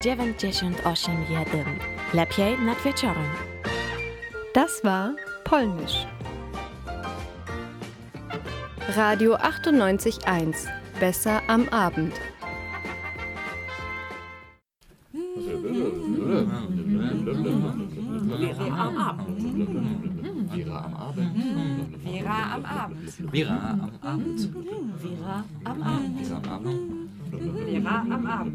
98,1. Lepiej nad wieczorem. Das war Polnisch. Radio 98.1. Besser am Abend. Vera am Abend. Vera am Abend. Vera am Abend. Vera am Abend. Vera am Abend.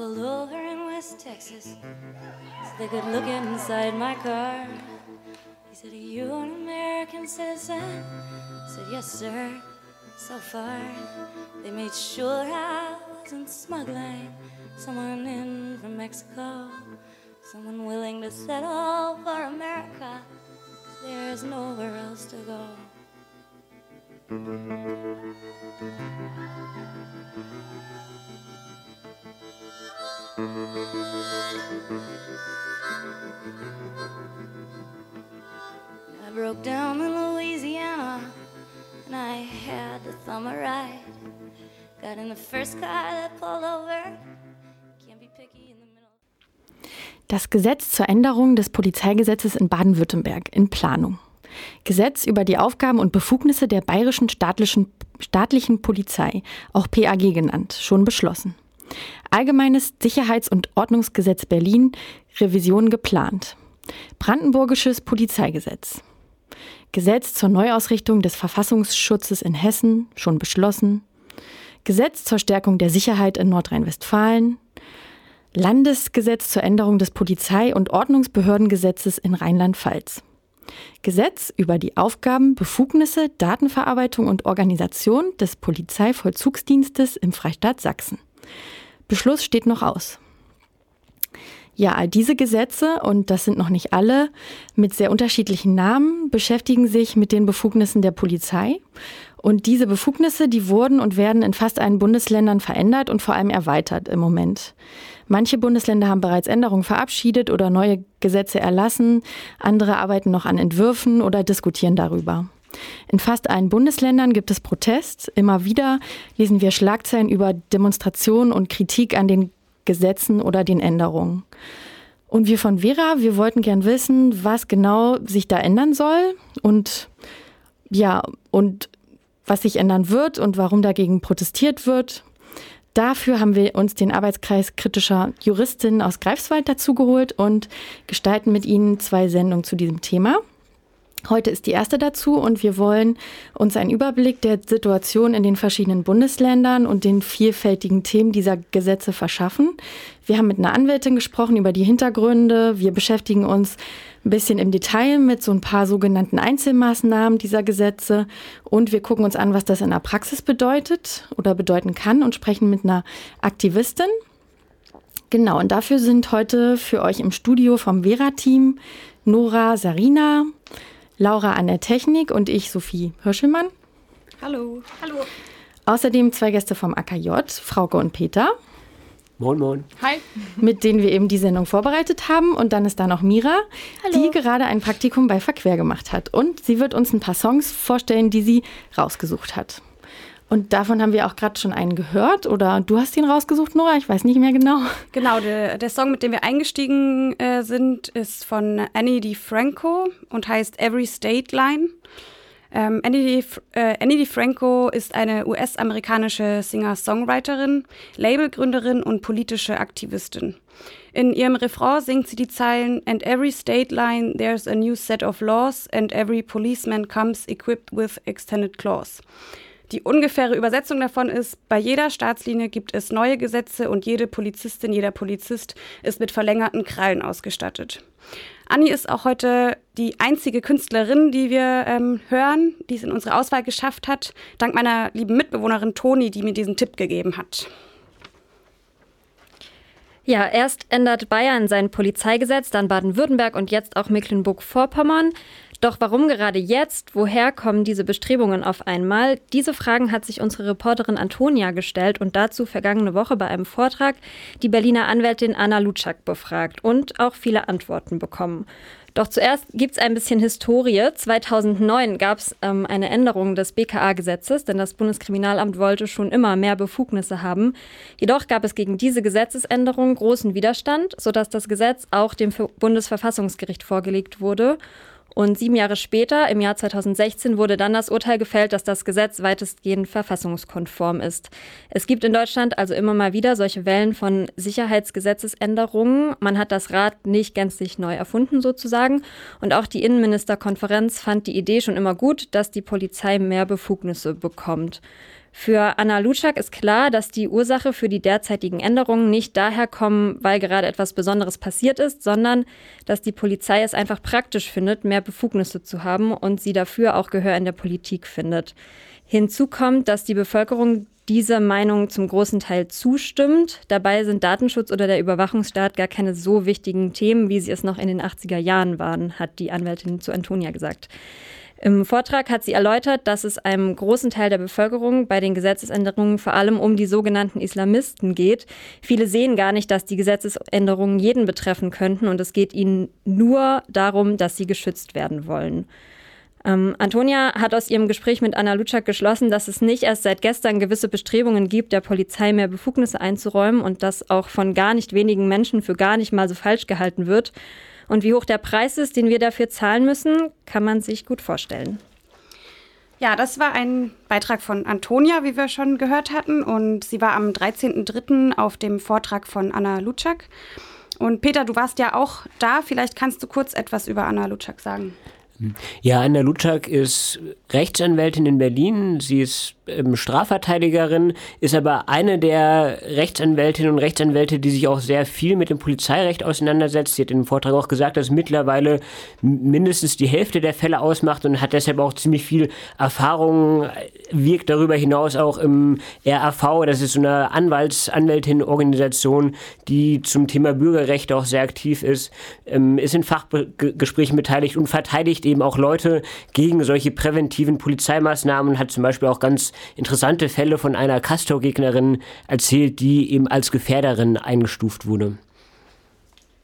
Pulled over in West Texas so they could look inside my car. He said, Are you an American citizen? I said, Yes, sir. So far, they made sure I wasn't smuggling someone in from Mexico, someone willing to settle for America. There's nowhere else to go. I broke down in Louisiana and I had thumb a ride. Got in the first car that pulled over. The middle. Das Gesetz zur Änderung des Polizeigesetzes in Baden-Württemberg in Planung. Gesetz über die Aufgaben und Befugnisse der bayerischen staatlichen, staatlichen Polizei, auch PAG genannt, schon beschlossen. Allgemeines Sicherheits- und Ordnungsgesetz Berlin, Revision geplant. Brandenburgisches Polizeigesetz. Gesetz zur Neuausrichtung des Verfassungsschutzes in Hessen, schon beschlossen. Gesetz zur Stärkung der Sicherheit in Nordrhein-Westfalen. Landesgesetz zur Änderung des Polizei- und Ordnungsbehördengesetzes in Rheinland-Pfalz. Gesetz über die Aufgaben, Befugnisse, Datenverarbeitung und Organisation des Polizeivollzugsdienstes im Freistaat Sachsen. Beschluss steht noch aus. Ja, all diese Gesetze, und das sind noch nicht alle, mit sehr unterschiedlichen Namen, beschäftigen sich mit den Befugnissen der Polizei. Und diese Befugnisse, die wurden und werden in fast allen Bundesländern verändert und vor allem erweitert im Moment. Manche Bundesländer haben bereits Änderungen verabschiedet oder neue Gesetze erlassen, andere arbeiten noch an Entwürfen oder diskutieren darüber. In fast allen Bundesländern gibt es Protest. Immer wieder lesen wir Schlagzeilen über Demonstrationen und Kritik an den Gesetzen oder den Änderungen. Und wir von Vera, wir wollten gern wissen, was genau sich da ändern soll und ja, und was sich ändern wird und warum dagegen protestiert wird. Dafür haben wir uns den Arbeitskreis kritischer Juristinnen aus Greifswald dazugeholt und gestalten mit ihnen zwei Sendungen zu diesem Thema. Heute ist die erste dazu und wir wollen uns einen Überblick der Situation in den verschiedenen Bundesländern und den vielfältigen Themen dieser Gesetze verschaffen. Wir haben mit einer Anwältin gesprochen über die Hintergründe. Wir beschäftigen uns ein bisschen im Detail mit so ein paar sogenannten Einzelmaßnahmen dieser Gesetze und wir gucken uns an, was das in der Praxis bedeutet oder bedeuten kann und sprechen mit einer Aktivistin. Genau, und dafür sind heute für euch im Studio vom Vera-Team Nora Sarina, Laura an der Technik und ich, Sophie Hirschelmann. Hallo. Hallo. Außerdem zwei Gäste vom AKJ, Frauke und Peter, Moin, moin. Hi. mit denen wir eben die Sendung vorbereitet haben. Und dann ist da noch Mira, die gerade ein Praktikum bei Verquer gemacht hat. Und sie wird uns ein paar Songs vorstellen, die sie rausgesucht hat. Und davon haben wir auch gerade schon einen gehört. Oder du hast ihn rausgesucht, Nora? Ich weiß nicht mehr genau. Genau, der, der Song, mit dem wir eingestiegen äh, sind, ist von Annie DiFranco und heißt Every State Line. Ähm, Annie, äh, Annie DiFranco ist eine US-amerikanische Singer-Songwriterin, Labelgründerin und politische Aktivistin. In ihrem Refrain singt sie die Zeilen And every state line there's a new set of laws and every policeman comes equipped with extended claws. Die ungefähre Übersetzung davon ist, bei jeder Staatslinie gibt es neue Gesetze und jede Polizistin, jeder Polizist ist mit verlängerten Krallen ausgestattet. Anni ist auch heute die einzige Künstlerin, die wir ähm, hören, die es in unsere Auswahl geschafft hat, dank meiner lieben Mitbewohnerin Toni, die mir diesen Tipp gegeben hat. Ja, erst ändert Bayern sein Polizeigesetz, dann Baden-Württemberg und jetzt auch Mecklenburg-Vorpommern. Doch warum gerade jetzt? Woher kommen diese Bestrebungen auf einmal? Diese Fragen hat sich unsere Reporterin Antonia gestellt und dazu vergangene Woche bei einem Vortrag die Berliner Anwältin Anna Lutschak befragt und auch viele Antworten bekommen. Doch zuerst gibt es ein bisschen Historie. 2009 gab es ähm, eine Änderung des BKA-Gesetzes, denn das Bundeskriminalamt wollte schon immer mehr Befugnisse haben. Jedoch gab es gegen diese Gesetzesänderung großen Widerstand, sodass das Gesetz auch dem Bundesverfassungsgericht vorgelegt wurde. Und sieben Jahre später, im Jahr 2016, wurde dann das Urteil gefällt, dass das Gesetz weitestgehend verfassungskonform ist. Es gibt in Deutschland also immer mal wieder solche Wellen von Sicherheitsgesetzesänderungen. Man hat das Rad nicht gänzlich neu erfunden sozusagen. Und auch die Innenministerkonferenz fand die Idee schon immer gut, dass die Polizei mehr Befugnisse bekommt. Für Anna Lutschak ist klar, dass die Ursache für die derzeitigen Änderungen nicht daher kommen, weil gerade etwas Besonderes passiert ist, sondern dass die Polizei es einfach praktisch findet, mehr Befugnisse zu haben und sie dafür auch Gehör in der Politik findet. Hinzu kommt, dass die Bevölkerung dieser Meinung zum großen Teil zustimmt. Dabei sind Datenschutz oder der Überwachungsstaat gar keine so wichtigen Themen, wie sie es noch in den 80er Jahren waren, hat die Anwältin zu Antonia gesagt. Im Vortrag hat sie erläutert, dass es einem großen Teil der Bevölkerung bei den Gesetzesänderungen vor allem um die sogenannten Islamisten geht. Viele sehen gar nicht, dass die Gesetzesänderungen jeden betreffen könnten und es geht ihnen nur darum, dass sie geschützt werden wollen. Ähm, Antonia hat aus ihrem Gespräch mit Anna Lutschak geschlossen, dass es nicht erst seit gestern gewisse Bestrebungen gibt, der Polizei mehr Befugnisse einzuräumen und das auch von gar nicht wenigen Menschen für gar nicht mal so falsch gehalten wird. Und wie hoch der Preis ist, den wir dafür zahlen müssen, kann man sich gut vorstellen. Ja, das war ein Beitrag von Antonia, wie wir schon gehört hatten. Und sie war am 13.03. auf dem Vortrag von Anna Lutschak. Und Peter, du warst ja auch da. Vielleicht kannst du kurz etwas über Anna Lutschak sagen. Ja, Anna Lutschak ist Rechtsanwältin in Berlin. Sie ist ähm, Strafverteidigerin, ist aber eine der Rechtsanwältinnen und Rechtsanwälte, die sich auch sehr viel mit dem Polizeirecht auseinandersetzt. Sie hat dem Vortrag auch gesagt, dass mittlerweile mindestens die Hälfte der Fälle ausmacht und hat deshalb auch ziemlich viel Erfahrung, wirkt darüber hinaus auch im RAV, das ist so eine Anwalts Anwältin-Organisation, die zum Thema Bürgerrechte auch sehr aktiv ist, ähm, ist in Fachgesprächen beteiligt und verteidigt eben auch Leute gegen solche präventiven Polizeimaßnahmen, hat zum Beispiel auch ganz interessante Fälle von einer Castor-Gegnerin erzählt, die eben als Gefährderin eingestuft wurde.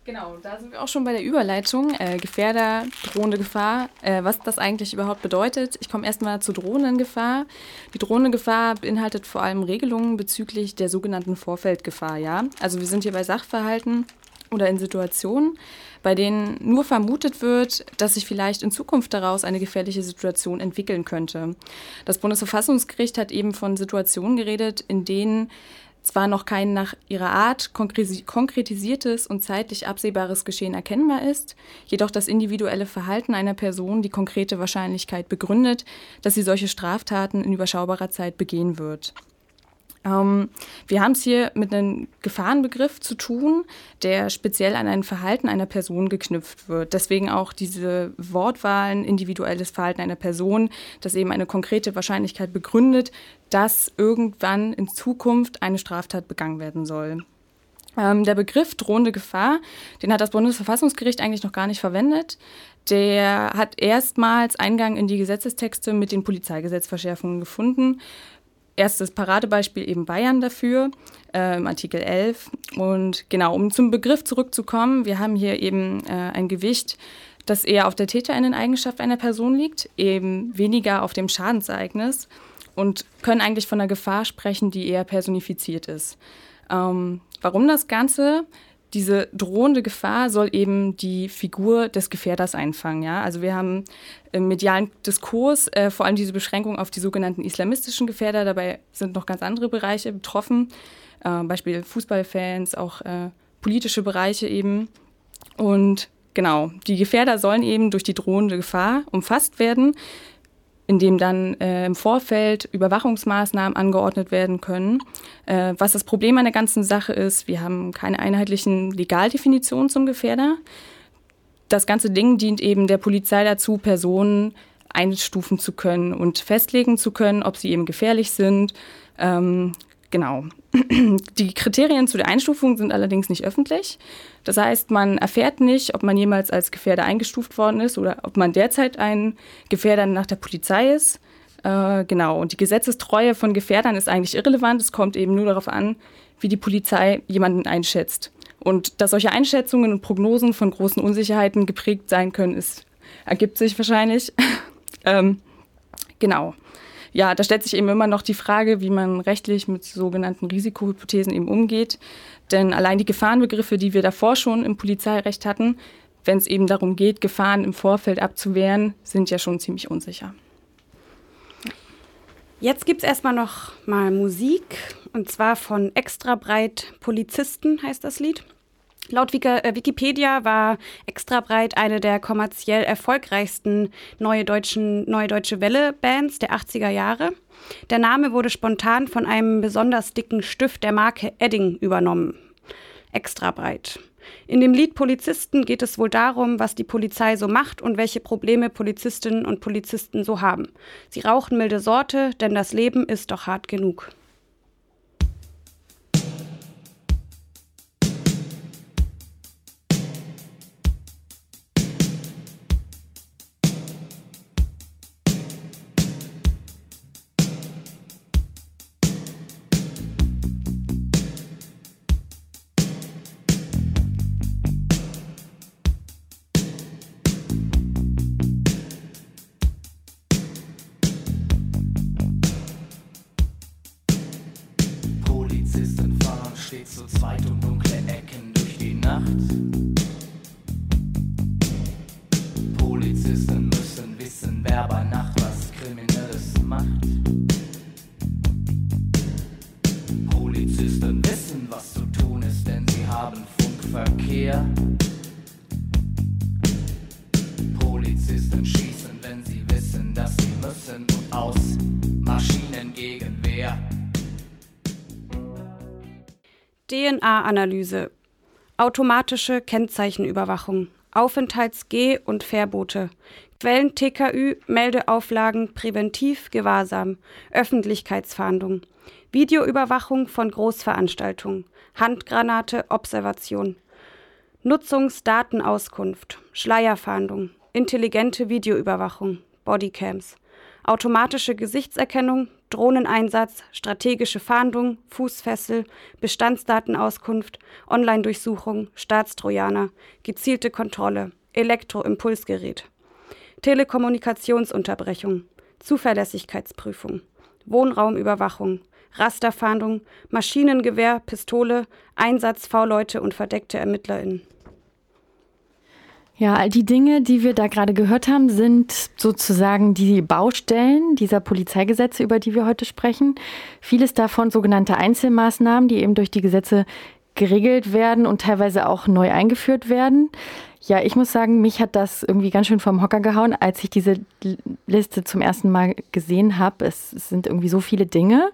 Genau, da sind wir auch schon bei der Überleitung. Äh, Gefährder, drohende Gefahr. Äh, was das eigentlich überhaupt bedeutet. Ich komme erstmal zur drohenden Gefahr. Die drohende Gefahr beinhaltet vor allem Regelungen bezüglich der sogenannten Vorfeldgefahr. Ja? Also wir sind hier bei Sachverhalten oder in Situationen, bei denen nur vermutet wird, dass sich vielleicht in Zukunft daraus eine gefährliche Situation entwickeln könnte. Das Bundesverfassungsgericht hat eben von Situationen geredet, in denen zwar noch kein nach ihrer Art konkretisiertes und zeitlich absehbares Geschehen erkennbar ist, jedoch das individuelle Verhalten einer Person die konkrete Wahrscheinlichkeit begründet, dass sie solche Straftaten in überschaubarer Zeit begehen wird. Ähm, wir haben es hier mit einem Gefahrenbegriff zu tun, der speziell an ein Verhalten einer Person geknüpft wird. Deswegen auch diese Wortwahlen, individuelles Verhalten einer Person, das eben eine konkrete Wahrscheinlichkeit begründet, dass irgendwann in Zukunft eine Straftat begangen werden soll. Ähm, der Begriff drohende Gefahr, den hat das Bundesverfassungsgericht eigentlich noch gar nicht verwendet. Der hat erstmals Eingang in die Gesetzestexte mit den Polizeigesetzverschärfungen gefunden erstes Paradebeispiel eben Bayern dafür, äh, im Artikel 11. Und genau, um zum Begriff zurückzukommen, wir haben hier eben äh, ein Gewicht, das eher auf der Täterinnen-Eigenschaft einer Person liegt, eben weniger auf dem Schadensereignis und können eigentlich von einer Gefahr sprechen, die eher personifiziert ist. Ähm, warum das Ganze? Diese drohende Gefahr soll eben die Figur des Gefährders einfangen. Ja? Also wir haben im medialen Diskurs äh, vor allem diese Beschränkung auf die sogenannten islamistischen Gefährder. Dabei sind noch ganz andere Bereiche betroffen, äh, Beispiel Fußballfans, auch äh, politische Bereiche eben. Und genau, die Gefährder sollen eben durch die drohende Gefahr umfasst werden in dem dann äh, im Vorfeld Überwachungsmaßnahmen angeordnet werden können. Äh, was das Problem an der ganzen Sache ist, wir haben keine einheitlichen Legaldefinitionen zum Gefährder. Das ganze Ding dient eben der Polizei dazu, Personen einstufen zu können und festlegen zu können, ob sie eben gefährlich sind. Ähm, genau. Die Kriterien zu der Einstufung sind allerdings nicht öffentlich. Das heißt, man erfährt nicht, ob man jemals als Gefährder eingestuft worden ist oder ob man derzeit ein Gefährder nach der Polizei ist. Äh, genau, und die Gesetzestreue von Gefährdern ist eigentlich irrelevant. Es kommt eben nur darauf an, wie die Polizei jemanden einschätzt. Und dass solche Einschätzungen und Prognosen von großen Unsicherheiten geprägt sein können, ist, ergibt sich wahrscheinlich. ähm, genau. Ja, da stellt sich eben immer noch die Frage, wie man rechtlich mit sogenannten Risikohypothesen eben umgeht. Denn allein die Gefahrenbegriffe, die wir davor schon im Polizeirecht hatten, wenn es eben darum geht, Gefahren im Vorfeld abzuwehren, sind ja schon ziemlich unsicher. Jetzt gibt es erstmal noch mal Musik und zwar von Extra Breit Polizisten heißt das Lied. Laut äh, Wikipedia war Extra Breit eine der kommerziell erfolgreichsten neue, deutschen, neue deutsche Welle-Bands der 80er Jahre. Der Name wurde spontan von einem besonders dicken Stift der Marke Edding übernommen. Extra Breit. In dem Lied Polizisten geht es wohl darum, was die Polizei so macht und welche Probleme Polizistinnen und Polizisten so haben. Sie rauchen milde Sorte, denn das Leben ist doch hart genug. DNA-Analyse, automatische Kennzeichenüberwachung, Aufenthalts-G- und Verbote, Quellen TKÜ, Meldeauflagen, Präventiv, Gewahrsam, Öffentlichkeitsfahndung, Videoüberwachung von Großveranstaltungen, Handgranate, Observation, Nutzungsdatenauskunft, Schleierfahndung, intelligente Videoüberwachung, Bodycams, automatische Gesichtserkennung, Drohneneinsatz, strategische Fahndung, Fußfessel, Bestandsdatenauskunft, Online-Durchsuchung, Staatstrojaner, gezielte Kontrolle, Elektroimpulsgerät, Telekommunikationsunterbrechung, Zuverlässigkeitsprüfung, Wohnraumüberwachung, Rasterfahndung, Maschinengewehr, Pistole, Einsatz V-Leute und verdeckte ErmittlerInnen. Ja, all die Dinge, die wir da gerade gehört haben, sind sozusagen die Baustellen dieser Polizeigesetze, über die wir heute sprechen. Vieles davon sogenannte Einzelmaßnahmen, die eben durch die Gesetze geregelt werden und teilweise auch neu eingeführt werden. Ja, ich muss sagen, mich hat das irgendwie ganz schön vom Hocker gehauen, als ich diese Liste zum ersten Mal gesehen habe. Es, es sind irgendwie so viele Dinge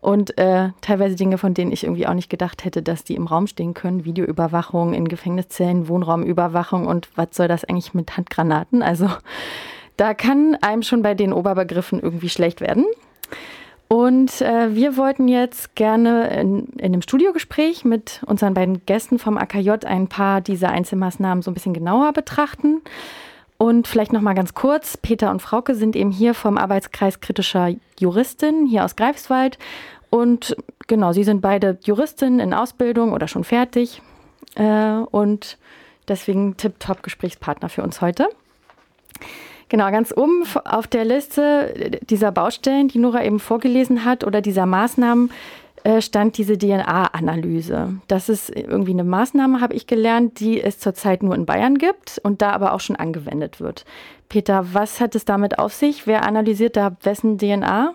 und äh, teilweise Dinge, von denen ich irgendwie auch nicht gedacht hätte, dass die im Raum stehen können. Videoüberwachung in Gefängniszellen, Wohnraumüberwachung und was soll das eigentlich mit Handgranaten? Also da kann einem schon bei den Oberbegriffen irgendwie schlecht werden. Und äh, wir wollten jetzt gerne in, in einem Studiogespräch mit unseren beiden Gästen vom AKJ ein paar dieser Einzelmaßnahmen so ein bisschen genauer betrachten. Und vielleicht noch mal ganz kurz, Peter und Frauke sind eben hier vom Arbeitskreis kritischer Juristin hier aus Greifswald. Und genau, sie sind beide Juristinnen in Ausbildung oder schon fertig. Äh, und deswegen tipptopp Gesprächspartner für uns heute. Genau, ganz oben auf der Liste dieser Baustellen, die Nora eben vorgelesen hat, oder dieser Maßnahmen, äh, stand diese DNA-Analyse. Das ist irgendwie eine Maßnahme, habe ich gelernt, die es zurzeit nur in Bayern gibt und da aber auch schon angewendet wird. Peter, was hat es damit auf sich? Wer analysiert da wessen DNA?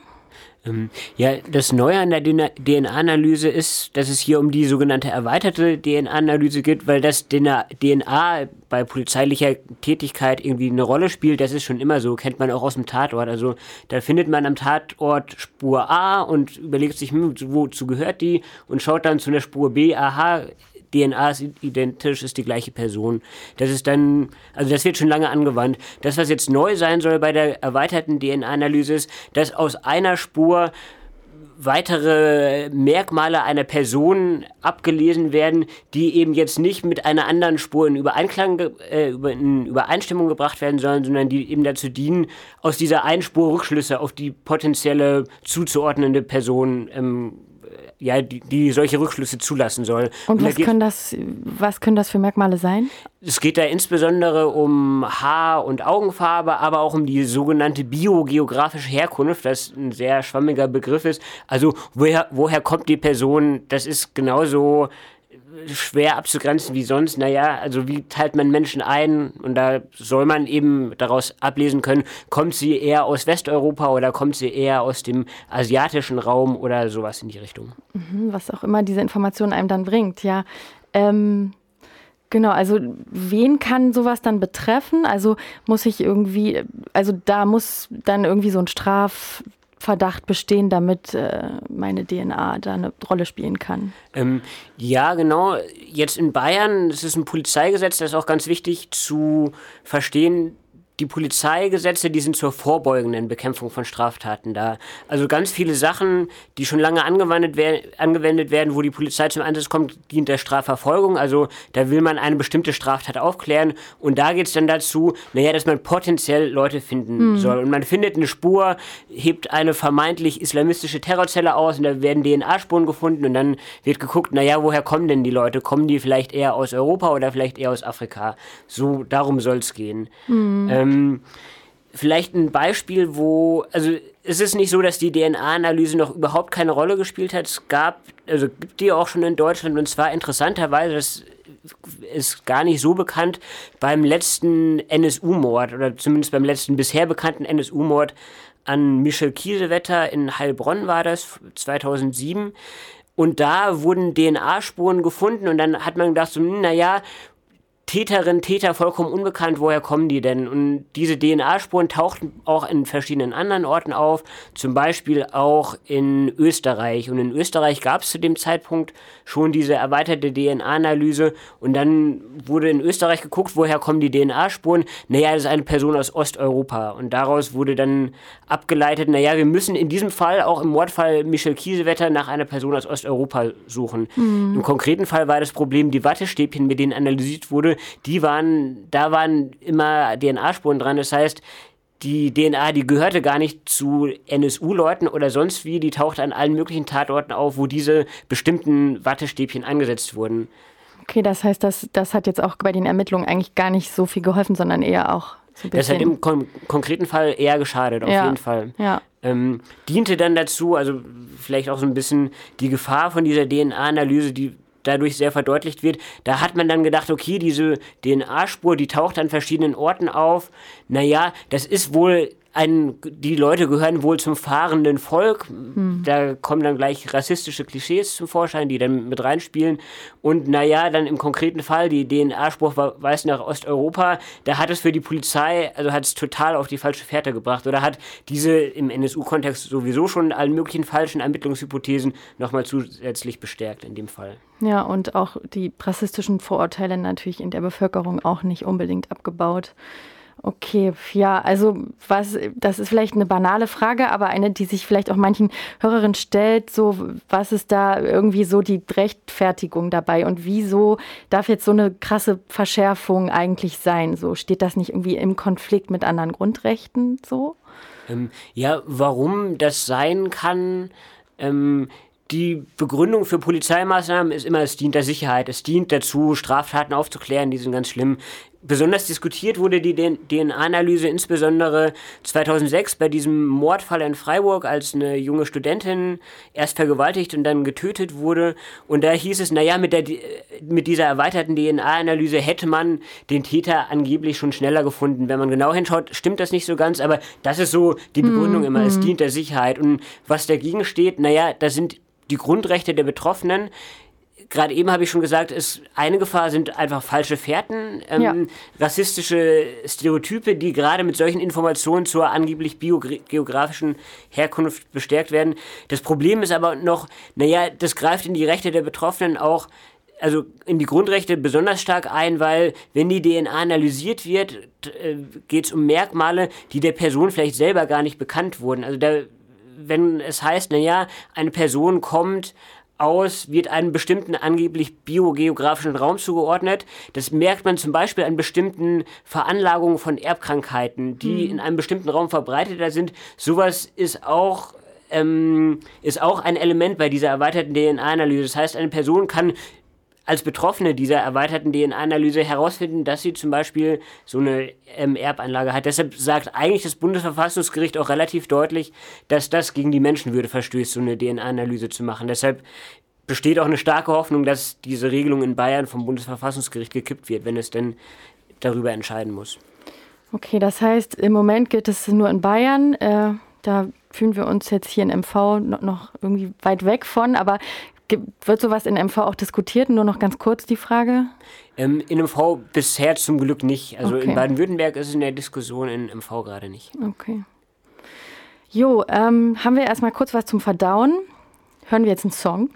Ähm, ja, das Neue an der DNA-Analyse ist, dass es hier um die sogenannte erweiterte DNA-Analyse geht, weil das DNA bei polizeilicher Tätigkeit irgendwie eine Rolle spielt. Das ist schon immer so, kennt man auch aus dem Tatort. Also da findet man am Tatort Spur A und überlegt sich, hm, wozu gehört die und schaut dann zu einer Spur B, aha, DNA ist identisch, ist die gleiche Person. Das ist dann, also das wird schon lange angewandt. Das, was jetzt neu sein soll bei der erweiterten DNA-Analyse ist, dass aus einer Spur weitere Merkmale einer Person abgelesen werden, die eben jetzt nicht mit einer anderen Spur in Übereinklang, äh, in Übereinstimmung gebracht werden sollen, sondern die eben dazu dienen, aus dieser einen Spur Rückschlüsse auf die potenzielle zuzuordnende Person ähm, ja, die, die, solche Rückschlüsse zulassen soll. Und, Und was, da können das, was können das für Merkmale sein? Es geht da insbesondere um Haar- und Augenfarbe, aber auch um die sogenannte biogeografische Herkunft, das ein sehr schwammiger Begriff ist. Also woher, woher kommt die Person? Das ist genauso schwer abzugrenzen wie sonst. Naja, also wie teilt man Menschen ein? Und da soll man eben daraus ablesen können, kommt sie eher aus Westeuropa oder kommt sie eher aus dem asiatischen Raum oder sowas in die Richtung. Mhm, was auch immer diese Information einem dann bringt, ja. Ähm, genau, also wen kann sowas dann betreffen? Also muss ich irgendwie, also da muss dann irgendwie so ein Straf Verdacht bestehen, damit äh, meine DNA da eine Rolle spielen kann. Ähm, ja, genau. Jetzt in Bayern, es ist ein Polizeigesetz, das ist auch ganz wichtig zu verstehen, die Polizeigesetze, die sind zur vorbeugenden Bekämpfung von Straftaten da. Also ganz viele Sachen, die schon lange angewendet, wer angewendet werden, wo die Polizei zum Einsatz kommt, dient der Strafverfolgung. Also da will man eine bestimmte Straftat aufklären und da geht es dann dazu, naja, dass man potenziell Leute finden mhm. soll. Und man findet eine Spur, hebt eine vermeintlich islamistische Terrorzelle aus und da werden DNA-Spuren gefunden und dann wird geguckt, naja, woher kommen denn die Leute? Kommen die vielleicht eher aus Europa oder vielleicht eher aus Afrika? So, darum soll es gehen. Mhm. Ähm, ähm, vielleicht ein Beispiel, wo, also es ist nicht so, dass die DNA-Analyse noch überhaupt keine Rolle gespielt hat. Es gab, also gibt die auch schon in Deutschland und zwar interessanterweise, das ist gar nicht so bekannt, beim letzten NSU-Mord oder zumindest beim letzten bisher bekannten NSU-Mord an Michel Kiesewetter in Heilbronn war das, 2007. Und da wurden DNA-Spuren gefunden und dann hat man gedacht, so, hm, naja, Täterin, Täter vollkommen unbekannt, woher kommen die denn? Und diese DNA-Spuren tauchten auch in verschiedenen anderen Orten auf, zum Beispiel auch in Österreich. Und in Österreich gab es zu dem Zeitpunkt schon diese erweiterte DNA-Analyse und dann wurde in Österreich geguckt, woher kommen die DNA-Spuren? Naja, das ist eine Person aus Osteuropa. Und daraus wurde dann abgeleitet, naja, wir müssen in diesem Fall, auch im Mordfall Michel Kiesewetter, nach einer Person aus Osteuropa suchen. Mhm. Im konkreten Fall war das Problem die Wattestäbchen, mit denen analysiert wurde, die waren, da waren immer DNA-Spuren dran. Das heißt, die DNA, die gehörte gar nicht zu NSU-Leuten oder sonst wie, die tauchte an allen möglichen Tatorten auf, wo diese bestimmten Wattestäbchen angesetzt wurden. Okay, das heißt, das, das hat jetzt auch bei den Ermittlungen eigentlich gar nicht so viel geholfen, sondern eher auch so ein bisschen. Das hat im kon konkreten Fall eher geschadet, auf ja. jeden Fall. Ja. Ähm, diente dann dazu, also vielleicht auch so ein bisschen die Gefahr von dieser DNA-Analyse, die dadurch sehr verdeutlicht wird. Da hat man dann gedacht, okay, diese DNA-Spur, die taucht an verschiedenen Orten auf. Naja, das ist wohl ein, die Leute gehören wohl zum fahrenden Volk. Hm. Da kommen dann gleich rassistische Klischees zum Vorschein, die dann mit reinspielen. Und naja, dann im konkreten Fall, die DNA-Spruch weist nach Osteuropa, da hat es für die Polizei, also hat es total auf die falsche Fährte gebracht. Oder hat diese im NSU-Kontext sowieso schon allen möglichen falschen Ermittlungshypothesen nochmal zusätzlich bestärkt in dem Fall. Ja, und auch die rassistischen Vorurteile natürlich in der Bevölkerung auch nicht unbedingt abgebaut. Okay, ja, also was, das ist vielleicht eine banale Frage, aber eine, die sich vielleicht auch manchen Hörerinnen stellt, so was ist da irgendwie so die Rechtfertigung dabei und wieso darf jetzt so eine krasse Verschärfung eigentlich sein? So steht das nicht irgendwie im Konflikt mit anderen Grundrechten so? Ähm, ja, warum das sein kann, ähm, die Begründung für Polizeimaßnahmen ist immer, es dient der Sicherheit, es dient dazu, Straftaten aufzuklären, die sind ganz schlimm. Besonders diskutiert wurde die DNA-Analyse insbesondere 2006 bei diesem Mordfall in Freiburg, als eine junge Studentin erst vergewaltigt und dann getötet wurde. Und da hieß es, naja, mit, der, mit dieser erweiterten DNA-Analyse hätte man den Täter angeblich schon schneller gefunden. Wenn man genau hinschaut, stimmt das nicht so ganz, aber das ist so die Begründung mm, immer. Mm. Es dient der Sicherheit. Und was dagegen steht, naja, da sind die Grundrechte der Betroffenen gerade eben habe ich schon gesagt, ist eine Gefahr sind einfach falsche Fährten, ähm, ja. rassistische Stereotype, die gerade mit solchen Informationen zur angeblich biogeografischen Herkunft bestärkt werden. Das Problem ist aber noch, naja, das greift in die Rechte der Betroffenen auch also in die Grundrechte besonders stark ein, weil wenn die DNA analysiert wird, äh, geht es um Merkmale, die der Person vielleicht selber gar nicht bekannt wurden. Also da wenn es heißt, naja, eine Person kommt aus, wird einem bestimmten angeblich biogeografischen Raum zugeordnet. Das merkt man zum Beispiel an bestimmten Veranlagungen von Erbkrankheiten, die Mhm. in einem bestimmten Raum verbreiteter sind. Sowas ist auch ähm, ist auch ein Element bei dieser erweiterten DNA-Analyse. Das heißt, eine Person kann als Betroffene dieser erweiterten DNA-Analyse herausfinden, dass sie zum Beispiel so eine ähm, Erbanlage hat. Deshalb sagt eigentlich das Bundesverfassungsgericht auch relativ deutlich, dass das gegen die Menschenwürde verstößt, so eine DNA-Analyse zu machen. Deshalb besteht auch eine starke Hoffnung, dass diese Regelung in Bayern vom Bundesverfassungsgericht gekippt wird, wenn es denn darüber entscheiden muss. Okay, das heißt, im Moment gilt es nur in Bayern. Äh, da fühlen wir uns jetzt hier in MV no- noch irgendwie weit weg von, aber wird sowas in MV auch diskutiert? Nur noch ganz kurz die Frage. Ähm, in MV bisher zum Glück nicht. Also Okay. in Baden-Württemberg ist es in der Diskussion, in MV gerade nicht. Okay. Jo, ähm, haben wir erstmal kurz was zum Verdauen. Hören wir jetzt einen Song.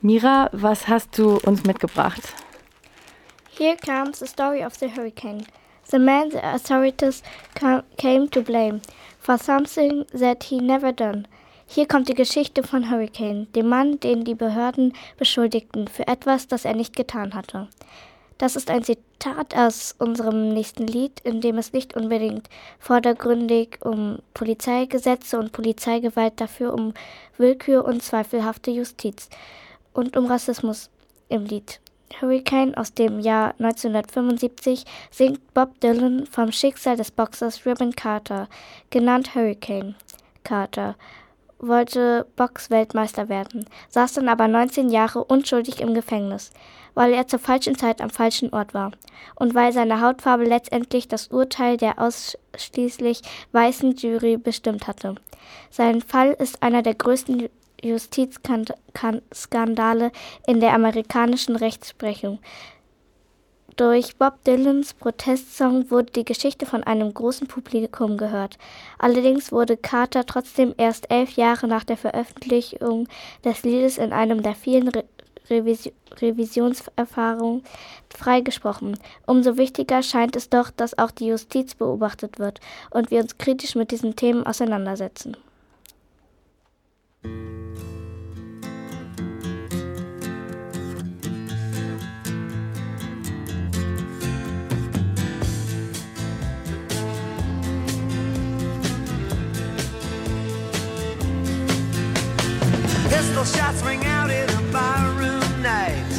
Mira, was hast du uns mitgebracht? Here comes the story of the hurricane. The man the authorities ca- came to blame for something that he never done. Hier kommt die Geschichte von Hurricane, dem Mann, den die Behörden beschuldigten für etwas, das er nicht getan hatte. Das ist ein Zitat aus unserem nächsten Lied, in dem es nicht unbedingt vordergründig um Polizeigesetze und Polizeigewalt dafür um Willkür und zweifelhafte Justiz und um Rassismus im Lied. Hurricane aus dem Jahr 1975 singt Bob Dylan vom Schicksal des Boxers Reuben Carter, genannt Hurricane. Carter wollte Boxweltmeister werden, saß dann aber 19 Jahre unschuldig im Gefängnis, weil er zur falschen Zeit am falschen Ort war und weil seine Hautfarbe letztendlich das Urteil der ausschließlich weißen Jury bestimmt hatte. Sein Fall ist einer der größten Justizskandale in der amerikanischen Rechtsprechung. Durch Bob Dylans Protestsong wurde die Geschichte von einem großen Publikum gehört. Allerdings wurde Carter trotzdem erst elf Jahre nach der Veröffentlichung des Liedes in einem der vielen Re Revisi Revisionserfahrungen freigesprochen. Umso wichtiger scheint es doch, dass auch die Justiz beobachtet wird und wir uns kritisch mit diesen Themen auseinandersetzen. Pistol shots ring out in a barroom night.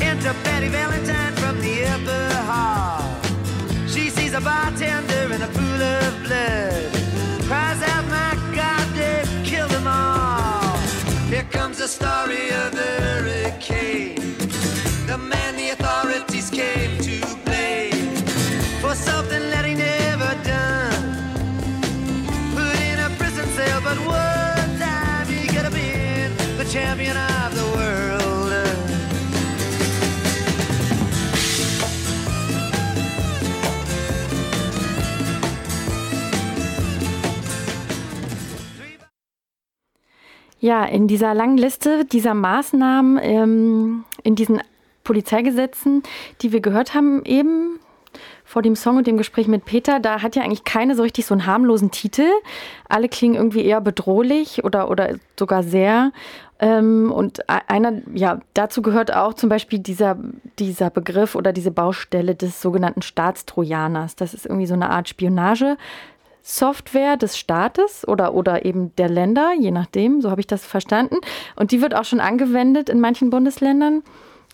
Enter Betty Valentine from the upper hall. She sees a bartender in a pool of blood. Cries out, my God, they've killed them all. Here comes the story of the champion of the world. Ja, in dieser langen Liste dieser Maßnahmen ähm, in diesen Polizeigesetzen, die wir gehört haben eben vor dem Song und dem Gespräch mit Peter, da hat ja eigentlich keine so richtig so einen harmlosen Titel. Alle klingen irgendwie eher bedrohlich oder, oder sogar sehr. Ähm, und e- einer, ja, dazu gehört auch zum Beispiel dieser, dieser Begriff oder diese Baustelle des sogenannten Staatstrojaners. Das ist irgendwie so eine Art Spionage. Software des Staates oder, oder eben der Länder, je nachdem, so habe ich das verstanden. Und die wird auch schon angewendet in manchen Bundesländern.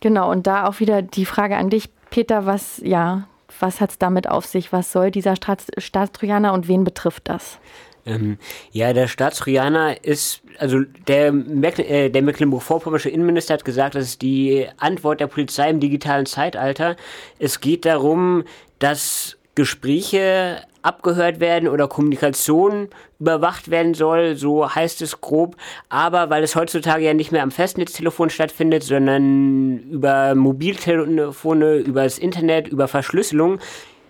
Genau, und da auch wieder die Frage an dich, Peter, was, ja, was hat es damit auf sich? Was soll dieser Staats Staatstrojaner und wen betrifft das? Ähm, ja, der Staatstrojaner ist, also der, Meck äh, der Mecklenburg-Vorpommersche Innenminister hat gesagt, das ist die Antwort der Polizei im digitalen Zeitalter. Es geht darum, dass Gespräche abgehört werden oder Kommunikation überwacht werden soll, so heißt es grob. Aber weil es heutzutage ja nicht mehr am Festnetztelefon stattfindet, sondern über Mobiltelefone, über das Internet, über Verschlüsselung,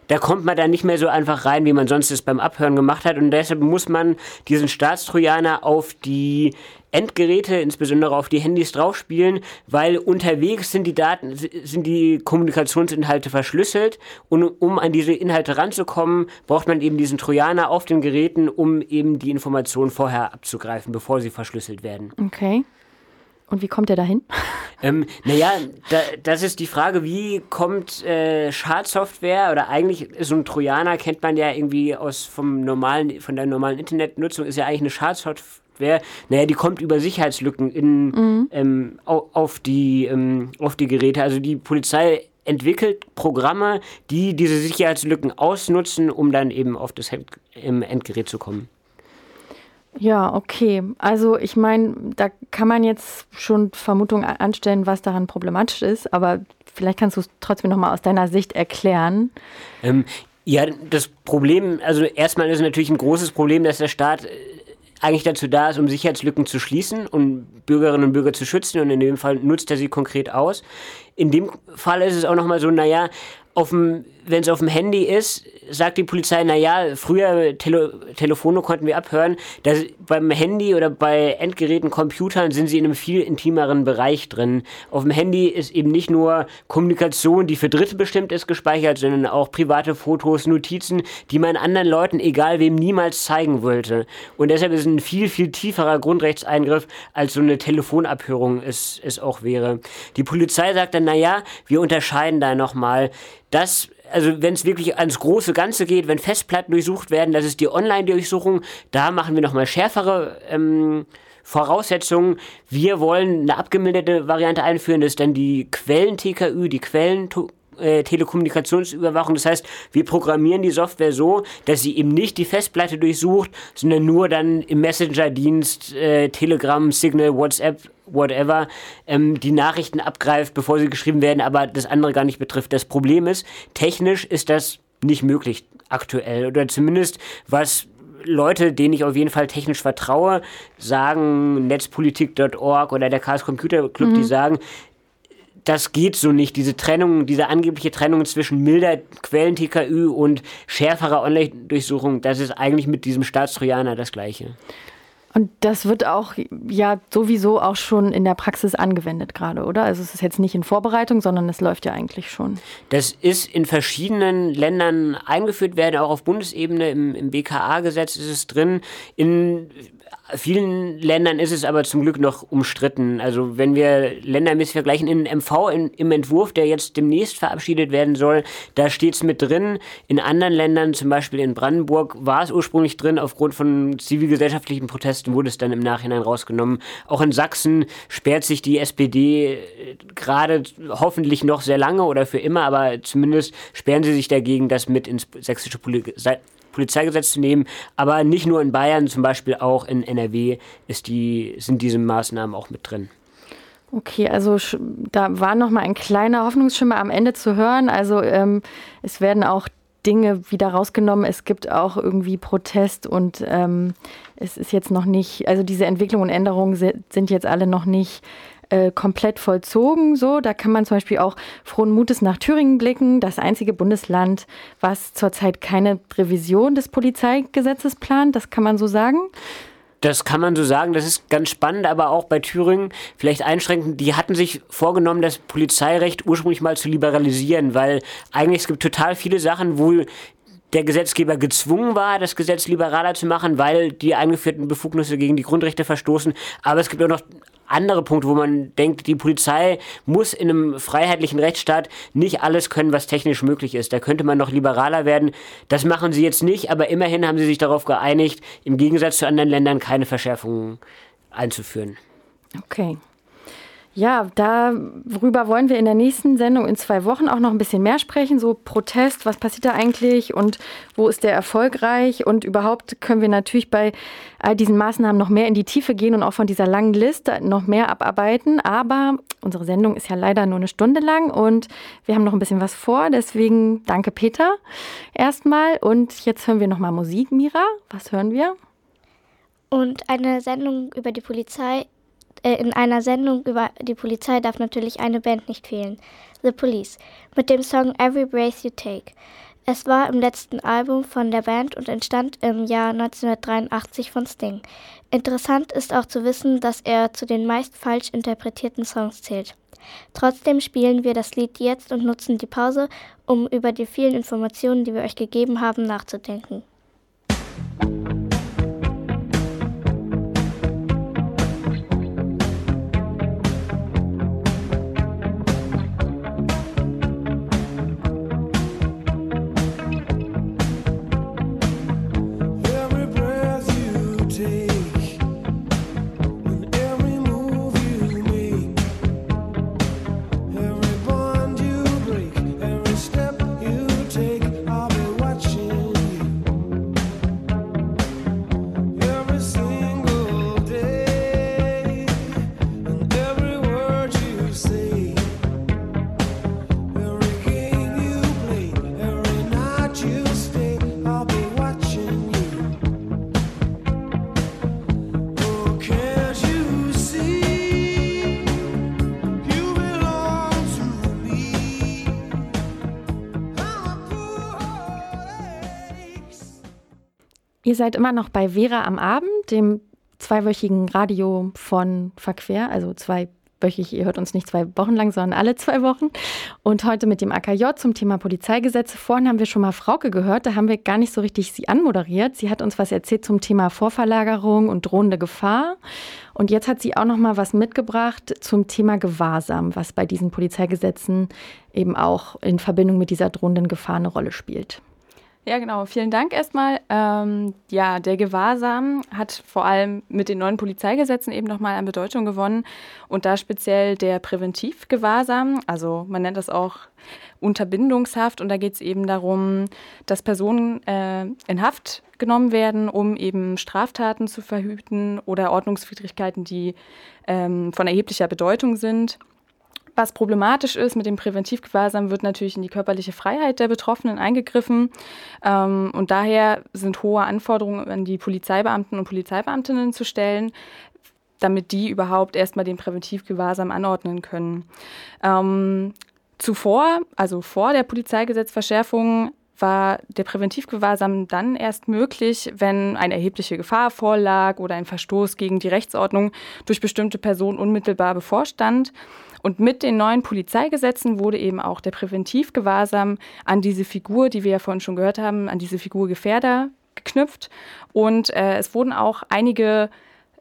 da kommt man dann nicht mehr so einfach rein, wie man sonst es beim Abhören gemacht hat. Und deshalb muss man diesen Staatstrojaner auf die Endgeräte, insbesondere auf die Handys draufspielen, weil unterwegs sind die Daten, sind die Kommunikationsinhalte verschlüsselt und um an diese Inhalte ranzukommen, braucht man eben diesen Trojaner auf den Geräten, um eben die Informationen vorher abzugreifen, bevor sie verschlüsselt werden. Okay. Und wie kommt er dahin? Ähm, naja, da, das ist die Frage, wie kommt äh, Schadsoftware oder eigentlich so ein Trojaner kennt man ja irgendwie aus vom normalen, von der normalen Internetnutzung, ist ja eigentlich eine Schadsoftware. Naja, die kommt über Sicherheitslücken in, mhm. ähm, auf, die, ähm, auf die Geräte. Also die Polizei entwickelt Programme, die diese Sicherheitslücken ausnutzen, um dann eben auf das Endgerät zu kommen. Ja, okay. Also ich meine, da kann man jetzt schon Vermutungen anstellen, was daran problematisch ist, aber vielleicht kannst du es trotzdem nochmal aus deiner Sicht erklären. Ähm, ja, das Problem, also erstmal ist natürlich ein großes Problem, dass der Staat äh, eigentlich dazu da ist, um Sicherheitslücken zu schließen und Bürgerinnen und Bürger zu schützen und in dem Fall nutzt er sie konkret aus. In dem Fall ist es auch nochmal so, naja, wenn es auf dem Handy ist, sagt die Polizei, naja, früher Tele Telefone konnten wir abhören. Das, beim Handy oder bei Endgeräten, Computern sind sie in einem viel intimeren Bereich drin. Auf dem Handy ist eben nicht nur Kommunikation, die für Dritte bestimmt ist, gespeichert, sondern auch private Fotos, Notizen, die man anderen Leuten, egal wem, niemals zeigen wollte. Und deshalb ist es ein viel, viel tieferer Grundrechtseingriff, als so eine Telefonabhörung es, es auch wäre. Die Polizei sagt dann, naja, wir unterscheiden da nochmal das, also wenn es wirklich ans große Ganze geht, wenn Festplatten durchsucht werden, das ist die Online-Durchsuchung, da machen wir nochmal schärfere ähm, Voraussetzungen. Wir wollen eine abgemilderte Variante einführen, das ist dann die Quellen-TKÜ, die Quellen äh, Telekommunikationsüberwachung. Das heißt, wir programmieren die Software so, dass sie eben nicht die Festplatte durchsucht, sondern nur dann im Messenger-Dienst, äh, Telegram, Signal, WhatsApp, whatever, ähm, die Nachrichten abgreift, bevor sie geschrieben werden, aber das andere gar nicht betrifft. Das Problem ist, technisch ist das nicht möglich aktuell oder zumindest was Leute, denen ich auf jeden Fall technisch vertraue, sagen, netzpolitik.org oder der Chaos Computer Club, mhm. die sagen, das geht so nicht. Diese Trennung, diese angebliche Trennung zwischen milder Quellen-TKÜ und schärferer Online-Durchsuchung, das ist eigentlich mit diesem Staatstrojaner das Gleiche. Und das wird auch ja sowieso auch schon in der Praxis angewendet gerade, oder? Also es ist jetzt nicht in Vorbereitung, sondern es läuft ja eigentlich schon. Das ist in verschiedenen Ländern eingeführt werden, auch auf Bundesebene. Im, im BKA-Gesetz ist es drin. In vielen Ländern ist es aber zum Glück noch umstritten. Also wenn wir ländermäßig vergleichen, in MV in, im Entwurf, der jetzt demnächst verabschiedet werden soll, da steht es mit drin. In anderen Ländern, zum Beispiel in Brandenburg, war es ursprünglich drin. Aufgrund von zivilgesellschaftlichen Protesten wurde es dann im Nachhinein rausgenommen. Auch in Sachsen sperrt sich die SPD äh, gerade hoffentlich noch sehr lange oder für immer, aber zumindest sperren sie sich dagegen, das mit ins sächsische Polizeigesetz zu nehmen. Aber nicht nur in Bayern, zum Beispiel auch in NRW ist die, sind diese Maßnahmen auch mit drin. Okay, also da war noch mal ein kleiner Hoffnungsschimmer am Ende zu hören. Also ähm, es werden auch Dinge wieder rausgenommen. Es gibt auch irgendwie Protest und ähm, es ist jetzt noch nicht, also diese Entwicklungen und Änderungen sind jetzt alle noch nicht äh, komplett vollzogen. So, da kann man zum Beispiel auch frohen Mutes nach Thüringen blicken, das einzige Bundesland, was zurzeit keine Revision des Polizeigesetzes plant. Das kann man so sagen. Das kann man so sagen, das ist ganz spannend, aber auch bei Thüringen vielleicht einschränkend. Die hatten sich vorgenommen, das Polizeirecht ursprünglich mal zu liberalisieren, weil eigentlich es gibt total viele Sachen, wo der Gesetzgeber gezwungen war, das Gesetz liberaler zu machen, weil die eingeführten Befugnisse gegen die Grundrechte verstoßen. Aber es gibt auch noch andere Punkte, wo man denkt, die Polizei muss in einem freiheitlichen Rechtsstaat nicht alles können, was technisch möglich ist. Da könnte man noch liberaler werden. Das machen sie jetzt nicht, aber immerhin haben sie sich darauf geeinigt, im Gegensatz zu anderen Ländern keine Verschärfungen einzuführen. Okay. Ja, darüber wollen wir in der nächsten Sendung in zwei Wochen auch noch ein bisschen mehr sprechen. So Protest, was passiert da eigentlich und wo ist der erfolgreich? Und überhaupt können wir natürlich bei all diesen Maßnahmen noch mehr in die Tiefe gehen und auch von dieser langen Liste noch mehr abarbeiten. Aber unsere Sendung ist ja leider nur eine Stunde lang und wir haben noch ein bisschen was vor. Deswegen danke Peter erstmal. Und jetzt hören wir nochmal Musik. Mira, was hören wir? Und eine Sendung über die Polizei in einer Sendung über die Polizei darf natürlich eine Band nicht fehlen. The Police mit dem Song Every Breath You Take. Es war im letzten Album von der Band und entstand im Jahr 1983 von Sting. Interessant ist auch zu wissen, dass er zu den meist falsch interpretierten Songs zählt. Trotzdem spielen wir das Lied jetzt und nutzen die Pause, um über die vielen Informationen, die wir euch gegeben haben, nachzudenken. Ihr seid immer noch bei Vera am Abend, dem zweiwöchigen Radio von Verquer, also zweiwöchig, ihr hört uns nicht zwei Wochen lang, sondern alle zwei Wochen. Und heute mit dem AKJ zum Thema Polizeigesetze. Vorhin haben wir schon mal Frauke gehört, da haben wir gar nicht so richtig sie anmoderiert. Sie hat uns was erzählt zum Thema Vorverlagerung und drohende Gefahr. Und jetzt hat sie auch noch mal was mitgebracht zum Thema Gewahrsam, was bei diesen Polizeigesetzen eben auch in Verbindung mit dieser drohenden Gefahr eine Rolle spielt. Ja, genau. Vielen Dank erstmal. Ähm, ja, der Gewahrsam hat vor allem mit den neuen Polizeigesetzen eben nochmal an Bedeutung gewonnen und da speziell der Präventivgewahrsam, also man nennt das auch Unterbindungshaft und da geht es eben darum, dass Personen äh, in Haft genommen werden, um eben Straftaten zu verhüten oder Ordnungswidrigkeiten, die ähm, von erheblicher Bedeutung sind. Was problematisch ist mit dem Präventivgewahrsam, wird natürlich in die körperliche Freiheit der Betroffenen eingegriffen. Ähm, und daher sind hohe Anforderungen an die Polizeibeamten und Polizeibeamtinnen zu stellen, damit die überhaupt erstmal den Präventivgewahrsam anordnen können. Ähm, zuvor, also vor der Polizeigesetzverschärfung, war der Präventivgewahrsam dann erst möglich, wenn eine erhebliche Gefahr vorlag oder ein Verstoß gegen die Rechtsordnung durch bestimmte Personen unmittelbar bevorstand. Und mit den neuen Polizeigesetzen wurde eben auch der Präventivgewahrsam an diese Figur, die wir ja vorhin schon gehört haben, an diese Figur Gefährder geknüpft. Und äh, es wurden auch einige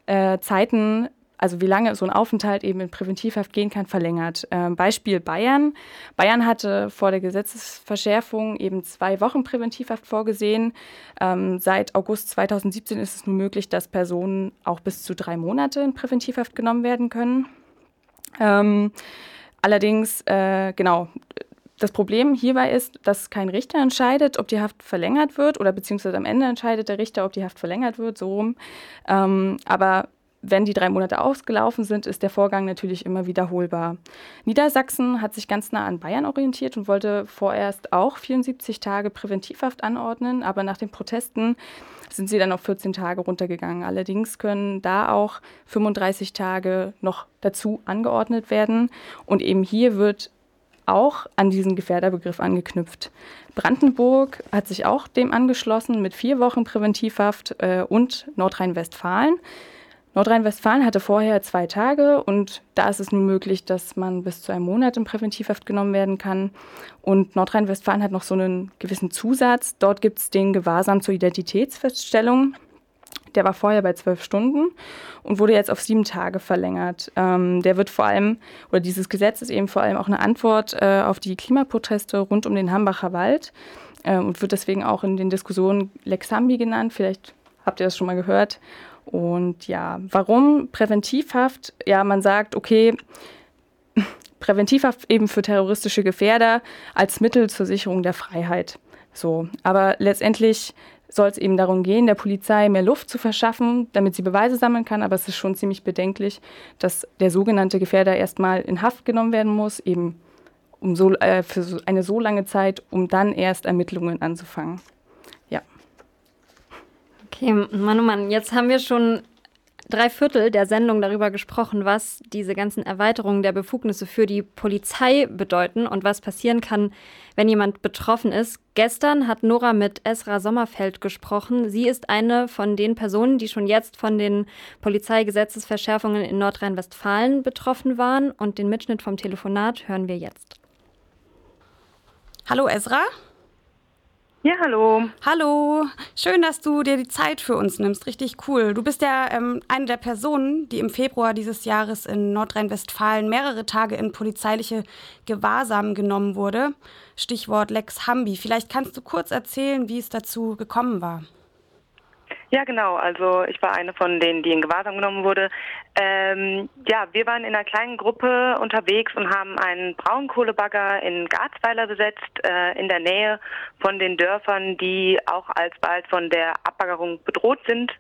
äh, Zeiten also wie lange so ein Aufenthalt eben in Präventivhaft gehen kann, verlängert. Ähm, Beispiel Bayern. Bayern hatte vor der Gesetzesverschärfung eben zwei Wochen Präventivhaft vorgesehen. Ähm, seit August 2017 ist es nun möglich, dass Personen auch bis zu drei Monate in Präventivhaft genommen werden können. Ähm, allerdings, äh, genau, das Problem hierbei ist, dass kein Richter entscheidet, ob die Haft verlängert wird oder beziehungsweise am Ende entscheidet der Richter, ob die Haft verlängert wird, so rum. Ähm, aber wenn die drei Monate ausgelaufen sind, ist der Vorgang natürlich immer wiederholbar. Niedersachsen hat sich ganz nah an Bayern orientiert und wollte vorerst auch 74 Tage Präventivhaft anordnen, aber nach den Protesten sind sie dann auf 14 Tage runtergegangen. Allerdings können da auch 35 Tage noch dazu angeordnet werden und eben hier wird auch an diesen Gefährderbegriff angeknüpft. Brandenburg hat sich auch dem angeschlossen mit vier Wochen Präventivhaft äh, und Nordrhein-Westfalen. Nordrhein-Westfalen hatte vorher zwei Tage und da ist es nun möglich, dass man bis zu einem Monat in Präventivhaft genommen werden kann. Und Nordrhein-Westfalen hat noch so einen gewissen Zusatz. Dort gibt es den Gewahrsam zur Identitätsfeststellung. Der war vorher bei zwölf Stunden und wurde jetzt auf sieben Tage verlängert. Ähm, der wird vor allem, oder dieses Gesetz ist eben vor allem auch eine Antwort äh, auf die Klimaproteste rund um den Hambacher Wald äh, und wird deswegen auch in den Diskussionen Lex Hambi genannt. Vielleicht habt ihr das schon mal gehört. Und ja, warum Präventivhaft? Ja, man sagt, okay, Präventivhaft eben für terroristische Gefährder als Mittel zur Sicherung der Freiheit. So, aber letztendlich soll es eben darum gehen, der Polizei mehr Luft zu verschaffen, damit sie Beweise sammeln kann. Aber es ist schon ziemlich bedenklich, dass der sogenannte Gefährder erstmal in Haft genommen werden muss, eben um so, äh, für eine so lange Zeit, um dann erst Ermittlungen anzufangen. Okay, Mann, oh Mann, jetzt haben wir schon drei Viertel der Sendung darüber gesprochen, was diese ganzen Erweiterungen der Befugnisse für die Polizei bedeuten und was passieren kann, wenn jemand betroffen ist. Gestern hat Nora mit Esra Sommerfeld gesprochen. Sie ist eine von den Personen, die schon jetzt von den Polizeigesetzesverschärfungen in Nordrhein-Westfalen betroffen waren. Und den Mitschnitt vom Telefonat hören wir jetzt. Hallo Esra. Ja, hallo. Hallo. Schön, dass du dir die Zeit für uns nimmst. Richtig cool. Du bist ja ähm, eine der Personen, die im Februar dieses Jahres in Nordrhein-Westfalen mehrere Tage in polizeiliche Gewahrsam genommen wurde. Stichwort Lex Hambi. Vielleicht kannst du kurz erzählen, wie es dazu gekommen war. Ja, genau. Also ich war eine von denen, die in Gewahrsam genommen wurde. Ähm, ja, wir waren in einer kleinen Gruppe unterwegs und haben einen Braunkohlebagger in Garzweiler besetzt, äh, in der Nähe von den Dörfern, die auch alsbald von der Abbaggerung bedroht sind.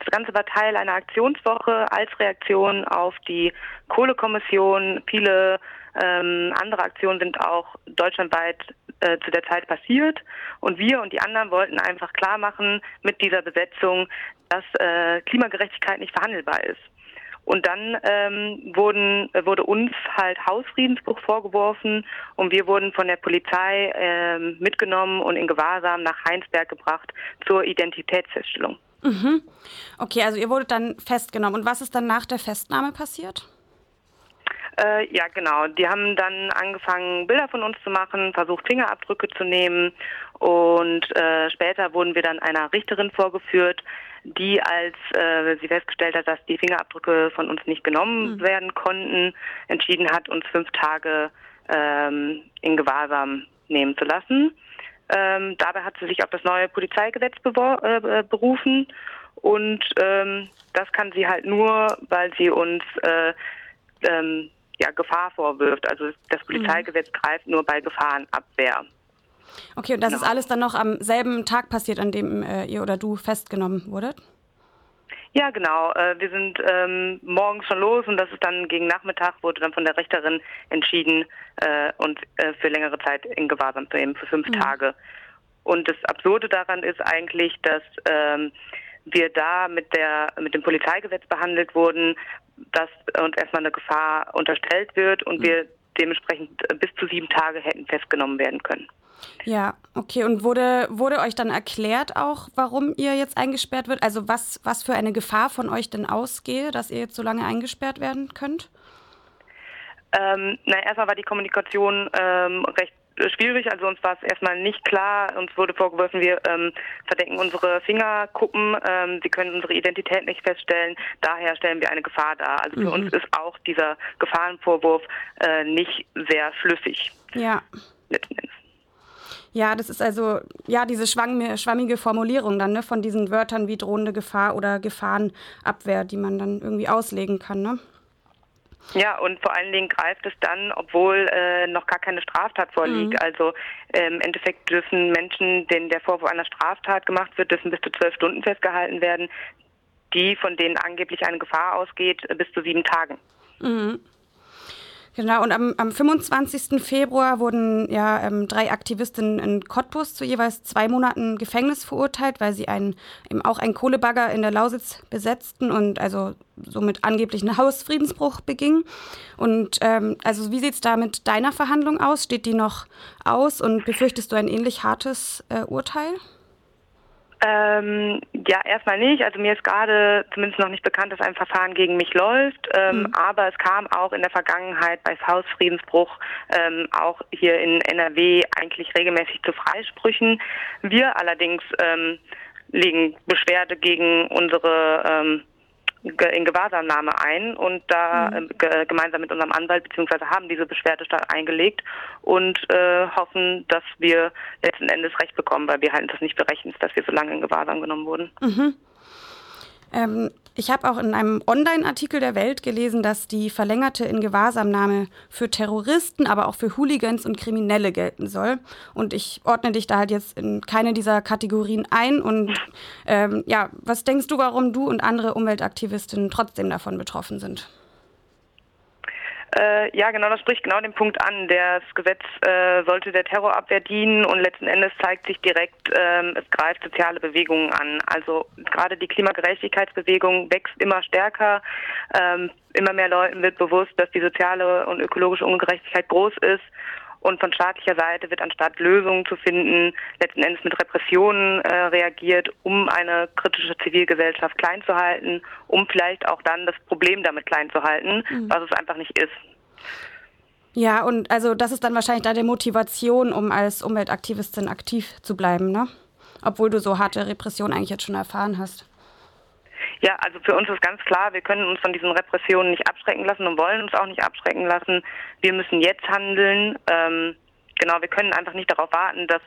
Das Ganze war Teil einer Aktionswoche als Reaktion auf die Kohlekommission. Viele ähm, andere Aktionen sind auch deutschlandweit äh, zu der Zeit passiert. Und wir und die anderen wollten einfach klar machen mit dieser Besetzung, dass äh, Klimagerechtigkeit nicht verhandelbar ist. Und dann ähm, wurden, äh, wurde uns halt Hausfriedensbruch vorgeworfen und wir wurden von der Polizei ähm, mitgenommen und in Gewahrsam nach Heinsberg gebracht zur Identitätsfeststellung. Mhm. Okay, also ihr wurdet dann festgenommen. Und was ist dann nach der Festnahme passiert? Äh, ja, genau. Die haben dann angefangen, Bilder von uns zu machen, versucht, Fingerabdrücke zu nehmen und äh, später wurden wir dann einer Richterin vorgeführt, die, als äh, sie festgestellt hat, dass die Fingerabdrücke von uns nicht genommen mhm. werden konnten, entschieden hat, uns fünf Tage ähm, in Gewahrsam nehmen zu lassen. Ähm, dabei hat sie sich auf das neue Polizeigesetz äh, berufen und ähm, das kann sie halt nur, weil sie uns äh, ähm, ja, Gefahr vorwirft. Also das Polizeigesetz mhm. greift nur bei Gefahrenabwehr. Okay, und das genau. ist alles dann noch am selben Tag passiert, an dem äh, ihr oder du festgenommen wurdet? Ja, genau. Äh, wir sind ähm, morgens schon los und das ist dann gegen Nachmittag wurde dann von der Richterin entschieden, äh, uns äh, für längere Zeit in Gewahrsam zu nehmen, für fünf mhm. Tage. Und das Absurde daran ist eigentlich, dass ähm, wir da mit der mit dem Polizeigesetz behandelt wurden, dass uns erstmal eine Gefahr unterstellt wird und mhm. wir dementsprechend bis zu sieben Tage hätten festgenommen werden können. Ja, okay. Und wurde, wurde euch dann erklärt auch, warum ihr jetzt eingesperrt wird? Also was, was für eine Gefahr von euch denn ausgehe, dass ihr jetzt so lange eingesperrt werden könnt? Ähm, na, erstmal war die Kommunikation ähm, recht schwierig. Also uns war es erstmal nicht klar. Uns wurde vorgeworfen, wir ähm, verdecken unsere Fingerkuppen. Ähm, sie können unsere Identität nicht feststellen. Daher stellen wir eine Gefahr dar. Also für mhm. uns ist auch dieser Gefahrenvorwurf äh, nicht sehr flüssig. Ja. Ja, das ist also ja diese schwammige Formulierung dann ne, von diesen Wörtern wie drohende Gefahr oder Gefahrenabwehr, die man dann irgendwie auslegen kann. Ne? Ja, und vor allen Dingen greift es dann, obwohl äh, noch gar keine Straftat vorliegt. Mhm. Also äh, im Endeffekt dürfen Menschen, denen der Vorwurf einer Straftat gemacht wird, dürfen bis zu zwölf Stunden festgehalten werden, die, von denen angeblich eine Gefahr ausgeht, bis zu sieben Tagen. Mhm. Genau, und am, am 25. Februar wurden ja ähm, drei Aktivistinnen in Cottbus zu jeweils zwei Monaten Gefängnis verurteilt, weil sie einen, eben auch einen Kohlebagger in der Lausitz besetzten und also somit angeblich einen Hausfriedensbruch begingen. Und ähm, also wie sieht es da mit deiner Verhandlung aus? Steht die noch aus und befürchtest du ein ähnlich hartes äh, Urteil? Ähm, ja, erstmal nicht. Also mir ist gerade zumindest noch nicht bekannt, dass ein Verfahren gegen mich läuft. Ähm, mhm. Aber es kam auch in der Vergangenheit bei Hausfriedensbruch ähm, auch hier in NRW eigentlich regelmäßig zu Freisprüchen. Wir allerdings ähm, legen Beschwerde gegen unsere ähm, in Gewahrsamnahme ein und da mhm. äh, gemeinsam mit unserem Anwalt beziehungsweise haben diese Beschwerde eingelegt und äh, hoffen, dass wir letzten Endes Recht bekommen, weil wir halten das nicht berechnet, dass wir so lange in Gewahrsam genommen wurden. Mhm. Ähm, ich habe auch in einem Online-Artikel der Welt gelesen, dass die verlängerte Ingewahrsamnahme für Terroristen, aber auch für Hooligans und Kriminelle gelten soll. Und ich ordne dich da halt jetzt in keine dieser Kategorien ein. Und ähm, ja, was denkst du, warum du und andere Umweltaktivistinnen trotzdem davon betroffen sind? Äh, ja, genau, das spricht genau den Punkt an. Das Gesetz äh, sollte der Terrorabwehr dienen und letzten Endes zeigt sich direkt, ähm, es greift soziale Bewegungen an. Also gerade die Klimagerechtigkeitsbewegung wächst immer stärker. Ähm, immer mehr Leuten wird bewusst, dass die soziale und ökologische Ungerechtigkeit groß ist. Und von staatlicher Seite wird anstatt Lösungen zu finden, letzten Endes mit Repressionen äh, reagiert, um eine kritische Zivilgesellschaft klein zu halten, um vielleicht auch dann das Problem damit klein zu halten, mhm. was es einfach nicht ist. Ja, und also das ist dann wahrscheinlich deine Motivation, um als Umweltaktivistin aktiv zu bleiben, ne? Obwohl du so harte Repression eigentlich jetzt schon erfahren hast. Ja, also für uns ist ganz klar, wir können uns von diesen Repressionen nicht abschrecken lassen und wollen uns auch nicht abschrecken lassen. Wir müssen jetzt handeln. Ähm, genau, wir können einfach nicht darauf warten, dass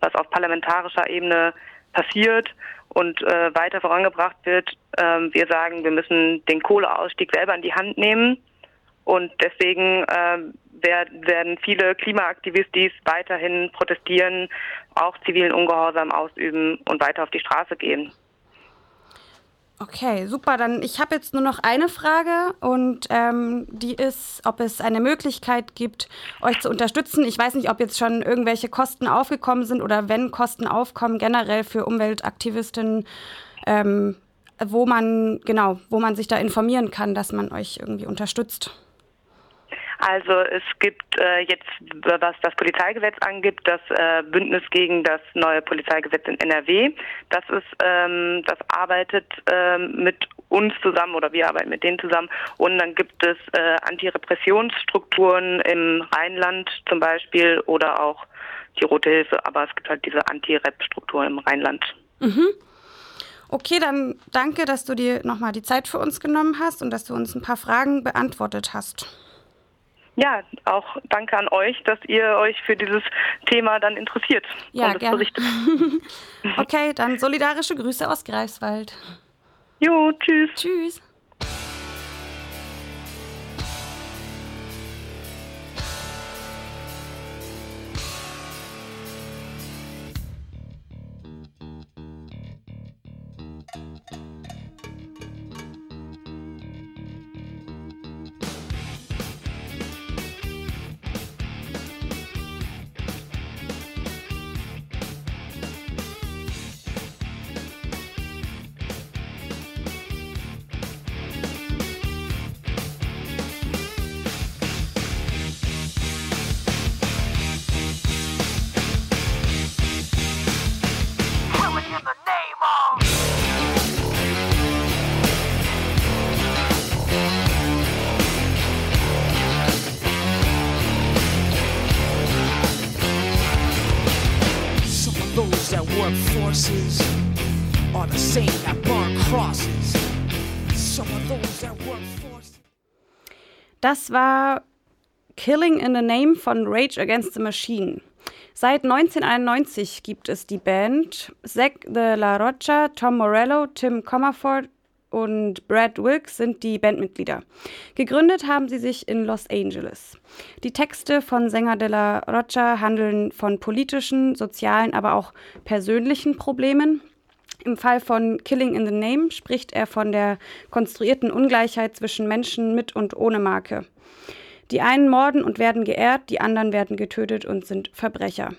was auf parlamentarischer Ebene passiert und äh, weiter vorangebracht wird. Ähm, wir sagen, wir müssen den Kohleausstieg selber in die Hand nehmen. Und deswegen äh, werden viele Klimaaktivistis weiterhin protestieren, auch zivilen Ungehorsam ausüben und weiter auf die Straße gehen. Okay, super. Dann ich habe jetzt nur noch eine Frage und ähm, die ist, ob es eine Möglichkeit gibt, euch zu unterstützen. Ich weiß nicht, ob jetzt schon irgendwelche Kosten aufgekommen sind oder wenn Kosten aufkommen generell für Umweltaktivistinnen, ähm, wo man genau, wo man sich da informieren kann, dass man euch irgendwie unterstützt. Also es gibt äh, jetzt, was das Polizeigesetz angibt, das äh, Bündnis gegen das neue Polizeigesetz in NRW. Das ist, ähm, das arbeitet ähm, mit uns zusammen oder wir arbeiten mit denen zusammen. Und dann gibt es äh, Antirepressionsstrukturen im Rheinland zum Beispiel oder auch die Rote Hilfe, aber es gibt halt diese Anti-Rep-Struktur im Rheinland. Mhm. Okay, dann danke, dass du dir nochmal die Zeit für uns genommen hast und dass du uns ein paar Fragen beantwortet hast. Ja, auch danke an euch, dass ihr euch für dieses Thema dann interessiert ja, gerne. okay, dann solidarische Grüße aus Greifswald. Jo, tschüss. Tschüss. Das war Killing in the Name von Rage Against the Machine. Seit 1991 gibt es die Band. Zach de la Rocha, Tom Morello, Tim Comerford und Brad Wilkes sind die Bandmitglieder. Gegründet haben sie sich in Los Angeles. Die Texte von Sänger de la Rocha handeln von politischen, sozialen, aber auch persönlichen Problemen. Im Fall von Killing in the Name spricht er von der konstruierten Ungleichheit zwischen Menschen mit und ohne Marke. Die einen morden und werden geehrt, die anderen werden getötet und sind Verbrecher.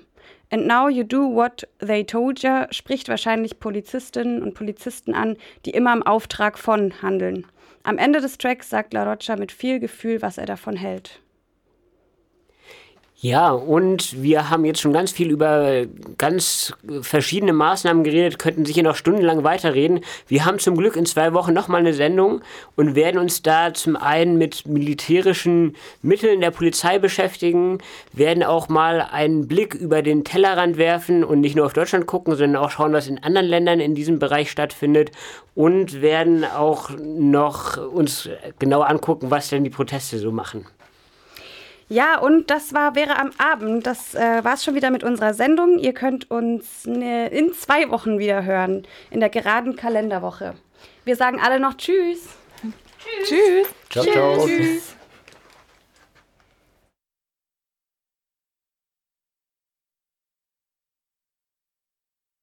And now you do what they told you spricht wahrscheinlich Polizistinnen und Polizisten an, die immer im Auftrag von handeln. Am Ende des Tracks sagt La Rocha mit viel Gefühl, was er davon hält. Ja, und wir haben jetzt schon ganz viel über ganz verschiedene Maßnahmen geredet, könnten sicher noch stundenlang weiterreden. Wir haben zum Glück in zwei Wochen nochmal eine Sendung und werden uns da zum einen mit militärischen Mitteln der Polizei beschäftigen, werden auch mal einen Blick über den Tellerrand werfen und nicht nur auf Deutschland gucken, sondern auch schauen, was in anderen Ländern in diesem Bereich stattfindet und werden auch noch uns genau angucken, was denn die Proteste so machen. Ja, und das war wäre am Abend. Das äh, war es schon wieder mit unserer Sendung. Ihr könnt uns ne, in zwei Wochen wieder hören, in der geraden Kalenderwoche. Wir sagen alle noch Tschüss. Tschüss. Tschüss. Ciao, ciao. Tschüss.